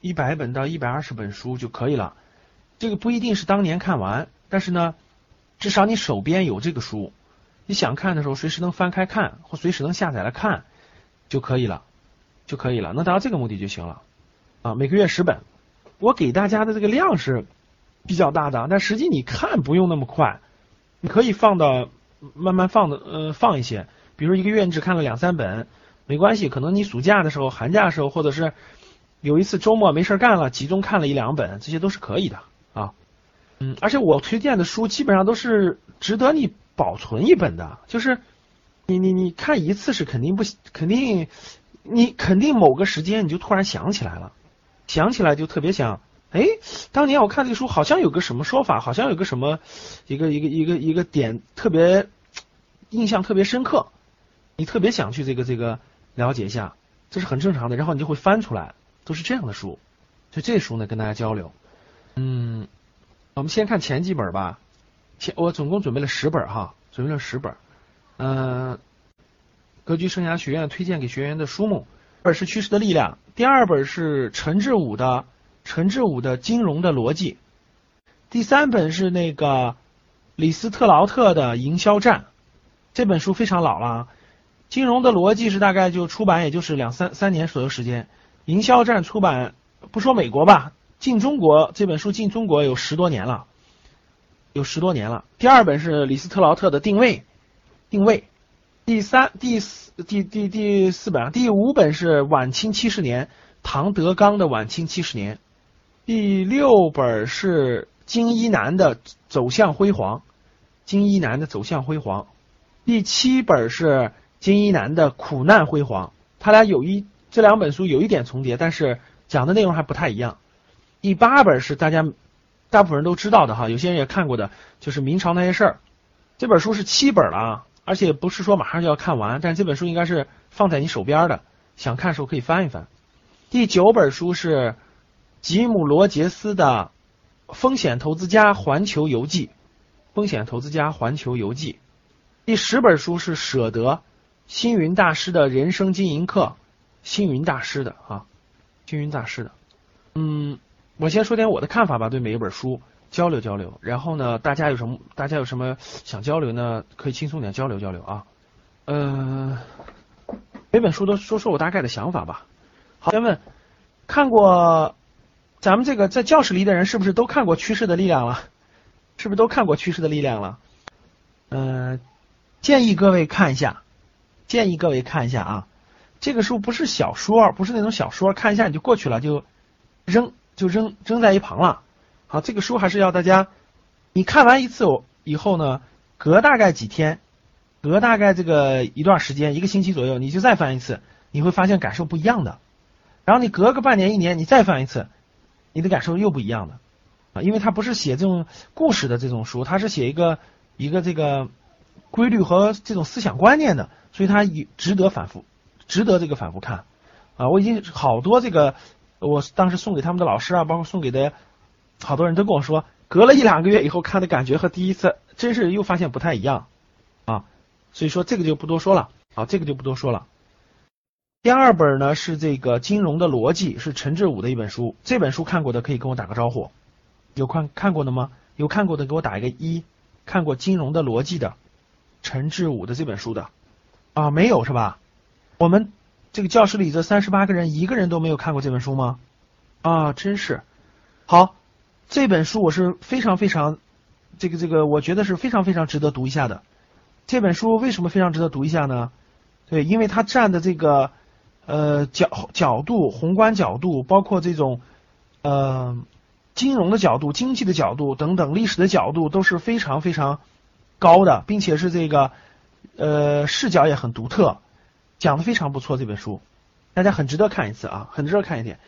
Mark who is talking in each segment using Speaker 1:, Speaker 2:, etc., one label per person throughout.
Speaker 1: 一百本到一百二十本书就可以了。这个不一定是当年看完，但是呢，至少你手边有这个书，你想看的时候随时能翻开看，或随时能下载来看就可以了，就可以了。能达到这个目的就行了。啊，每个月十本，我给大家的这个量是比较大的，但实际你看不用那么快，你可以放到慢慢放的，呃，放一些，比如一个月你只看了两三本。没关系，可能你暑假的时候、寒假的时候，或者是有一次周末没事干了，集中看了一两本，这些都是可以的啊。嗯，而且我推荐的书基本上都是值得你保存一本的，就是你你你看一次是肯定不肯定，你肯定某个时间你就突然想起来了，想起来就特别想，哎，当年我看这个书好像有个什么说法，好像有个什么一个一个一个一个点特别印象特别深刻，你特别想去这个这个。了解一下，这是很正常的。然后你就会翻出来，都是这样的书。就这书呢，跟大家交流。嗯，我们先看前几本吧。前我总共准备了十本哈，准备了十本。嗯，格局生涯学院推荐给学员的书目，本是《趋势的力量》，第二本是陈志武的陈志武的金融的逻辑，第三本是那个李斯特劳特的营销战。这本书非常老了。金融的逻辑是大概就出版也就是两三三年左右时间，营销战出版不说美国吧，进中国这本书进中国有十多年了，有十多年了。第二本是李斯特劳特的定位，定位，第三第四第第第四本第五本是晚清七十年，唐德刚的晚清七十年，第六本是金一南的走向辉煌，金一南的走向辉煌，第七本是。金一南的苦难辉煌，他俩有一这两本书有一点重叠，但是讲的内容还不太一样。第八本是大家大部分人都知道的哈，有些人也看过的，就是明朝那些事儿。这本书是七本了啊，而且不是说马上就要看完，但这本书应该是放在你手边的，想看的时候可以翻一翻。第九本书是吉姆罗杰斯的《风险投资家环球游记》，《风险投资家环球游记》。第十本书是舍得。星云大师的人生经营课，星云大师的啊，星云大师的，嗯，我先说点我的看法吧，对每一本书交流交流，然后呢，大家有什么大家有什么想交流呢？可以轻松点交流交流啊，嗯，每本书都说说我大概的想法吧。好，先问，看过咱们这个在教室里的人是不是都看过《趋势的力量》了？是不是都看过《趋势的力量》了？嗯，建议各位看一下。建议各位看一下啊，这个书不是小说，不是那种小说，看一下你就过去了，就扔就扔扔在一旁了。好，这个书还是要大家，你看完一次以后呢，隔大概几天，隔大概这个一段时间，一个星期左右，你就再翻一次，你会发现感受不一样的。然后你隔个半年一年，你再翻一次，你的感受又不一样的啊，因为它不是写这种故事的这种书，它是写一个一个这个规律和这种思想观念的。所以它值得反复，值得这个反复看啊！我已经好多这个，我当时送给他们的老师啊，包括送给的好多人都跟我说，隔了一两个月以后看的感觉和第一次真是又发现不太一样啊！所以说这个就不多说了，好，这个就不多说了。第二本呢是这个金融的逻辑，是陈志武的一本书，这本书看过的可以跟我打个招呼，有看看过的吗？有看过的给我打一个一，看过金融的逻辑的陈志武的这本书的。啊，没有是吧？我们这个教室里这三十八个人，一个人都没有看过这本书吗？啊，真是好，这本书我是非常非常这个这个，我觉得是非常非常值得读一下的。这本书为什么非常值得读一下呢？对，因为它站的这个呃角角度、宏观角度，包括这种呃金融的角度、经济的角度等等历史的角度都是非常非常高的，并且是这个。呃，视角也很独特，讲的非常不错。这本书大家很值得看一次啊，很值得看一点。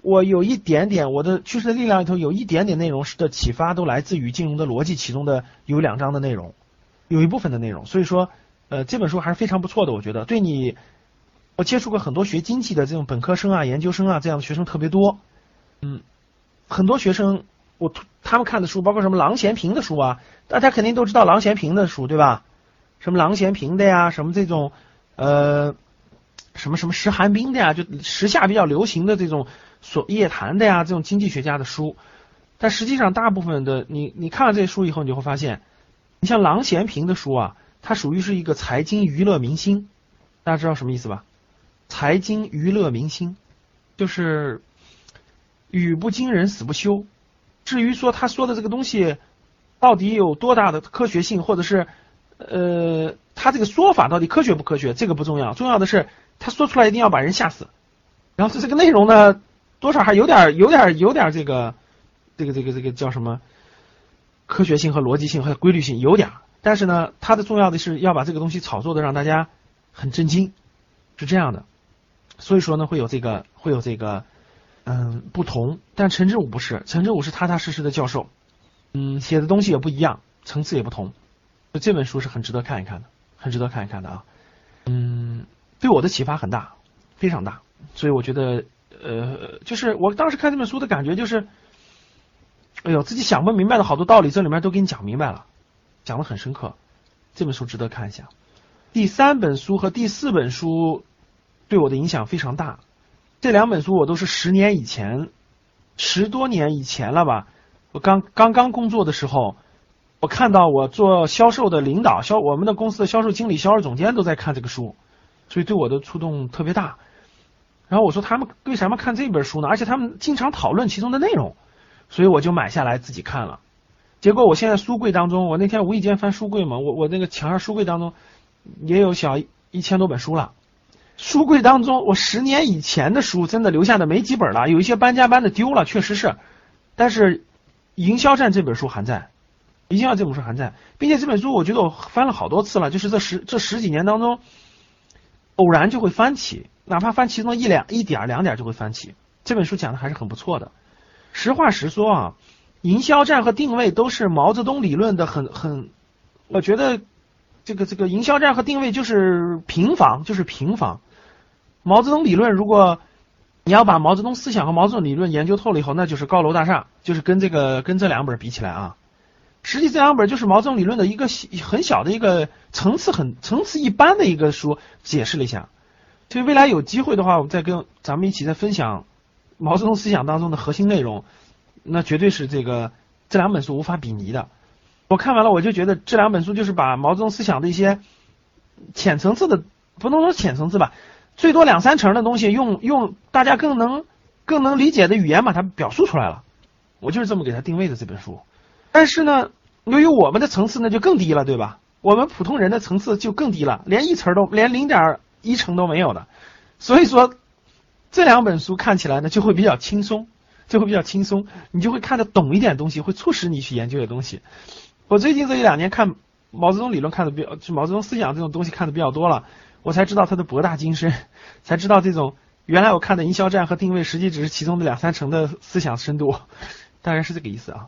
Speaker 1: 我有一点点我的趋势的力量里头有一点点内容的启发，都来自于金融的逻辑其中的有两章的内容，有一部分的内容。所以说，呃，这本书还是非常不错的，我觉得对你，我接触过很多学经济的这种本科生啊、研究生啊这样的学生特别多，嗯，很多学生我他们看的书，包括什么郎咸平的书啊，大家肯定都知道郎咸平的书对吧？什么郎咸平的呀，什么这种呃。什么什么石寒冰的呀，就时下比较流行的这种所夜谈的呀，这种经济学家的书，但实际上大部分的你你看了这些书以后，你就会发现，你像郎咸平的书啊，它属于是一个财经娱乐明星，大家知道什么意思吧？财经娱乐明星就是语不惊人死不休。至于说他说的这个东西到底有多大的科学性，或者是呃他这个说法到底科学不科学，这个不重要，重要的是。他说出来一定要把人吓死，然后这这个内容呢，多少还有点有点有点这个这个这个这个叫什么？科学性和逻辑性和规律性有点，但是呢，它的重要的是要把这个东西炒作的让大家很震惊，是这样的，所以说呢会有这个会有这个嗯不同，但陈志武不是，陈志武是踏踏实实的教授，嗯写的东西也不一样，层次也不同，这本书是很值得看一看的，很值得看一看的啊，嗯。对我的启发很大，非常大，所以我觉得，呃，就是我当时看这本书的感觉就是，哎呦，自己想不明白的好多道理，这里面都给你讲明白了，讲的很深刻，这本书值得看一下。第三本书和第四本书对我的影响非常大，这两本书我都是十年以前，十多年以前了吧，我刚刚刚工作的时候，我看到我做销售的领导销我们的公司的销售经理、销售总监都在看这个书。所以对我的触动特别大，然后我说他们为什么看这本书呢？而且他们经常讨论其中的内容，所以我就买下来自己看了。结果我现在书柜当中，我那天无意间翻书柜嘛，我我那个墙上书柜当中也有小一千多本书了。书柜当中，我十年以前的书真的留下的没几本了，有一些搬家搬的丢了，确实是。但是《营销战》这本书还在，《一定要》这本书还在，并且这本书我觉得我翻了好多次了，就是这十这十几年当中。偶然就会翻起，哪怕翻其中一两一点两点就会翻起。这本书讲的还是很不错的。实话实说啊，营销战和定位都是毛泽东理论的很很，我觉得这个这个营销战和定位就是平房，就是平房。毛泽东理论，如果你要把毛泽东思想和毛泽东理论研究透了以后，那就是高楼大厦，就是跟这个跟这两本比起来啊。实际这两本就是毛泽东理论的一个很小的一个层次很层次一般的一个书，解释了一下。所以未来有机会的话，我们再跟咱们一起再分享毛泽东思想当中的核心内容，那绝对是这个这两本书无法比拟的。我看完了，我就觉得这两本书就是把毛泽东思想的一些浅层次的，不能说浅层次吧，最多两三层的东西，用用大家更能更能理解的语言把它表述出来了。我就是这么给他定位的这本书。但是呢，由于我们的层次呢就更低了，对吧？我们普通人的层次就更低了，连一层都连零点一成都没有的。所以说，这两本书看起来呢就会比较轻松，就会比较轻松，你就会看得懂一点东西，会促使你去研究的东西。我最近这一两年看毛泽东理论看的比较，就毛泽东思想这种东西看的比较多了，我才知道他的博大精深，才知道这种原来我看的营销战和定位实际只是其中的两三成的思想深度，大概是这个意思啊。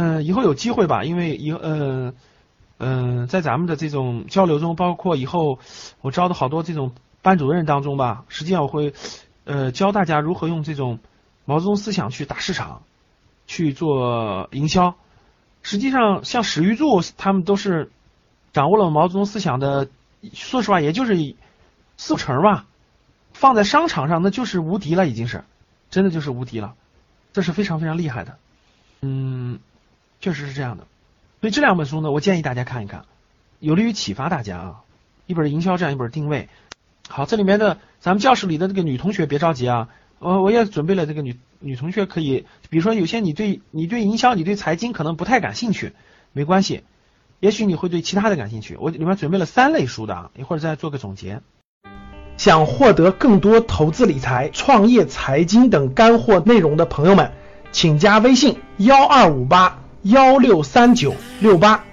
Speaker 1: 嗯，以后有机会吧，因为以呃嗯，在咱们的这种交流中，包括以后我招的好多这种班主任当中吧，实际上我会呃教大家如何用这种毛泽东思想去打市场，去做营销。实际上，像史玉柱他们都是掌握了毛泽东思想的，说实话，也就是四五成吧，放在商场上那就是无敌了，已经是真的就是无敌了，这是非常非常厉害的，嗯。确实是这样的，所以这两本书呢，我建议大家看一看，有利于启发大家啊。一本营销战，一本定位。好，这里面的咱们教室里的这个女同学别着急啊，我我也准备了这个女女同学可以，比如说有些你对你对营销、你对财经可能不太感兴趣，没关系，也许你会对其他的感兴趣。我里面准备了三类书的啊，一会儿再做个总结。想获得更多投资理财、创业、财经等干货内容的朋友们，请加微信幺二五八。幺六三九六八。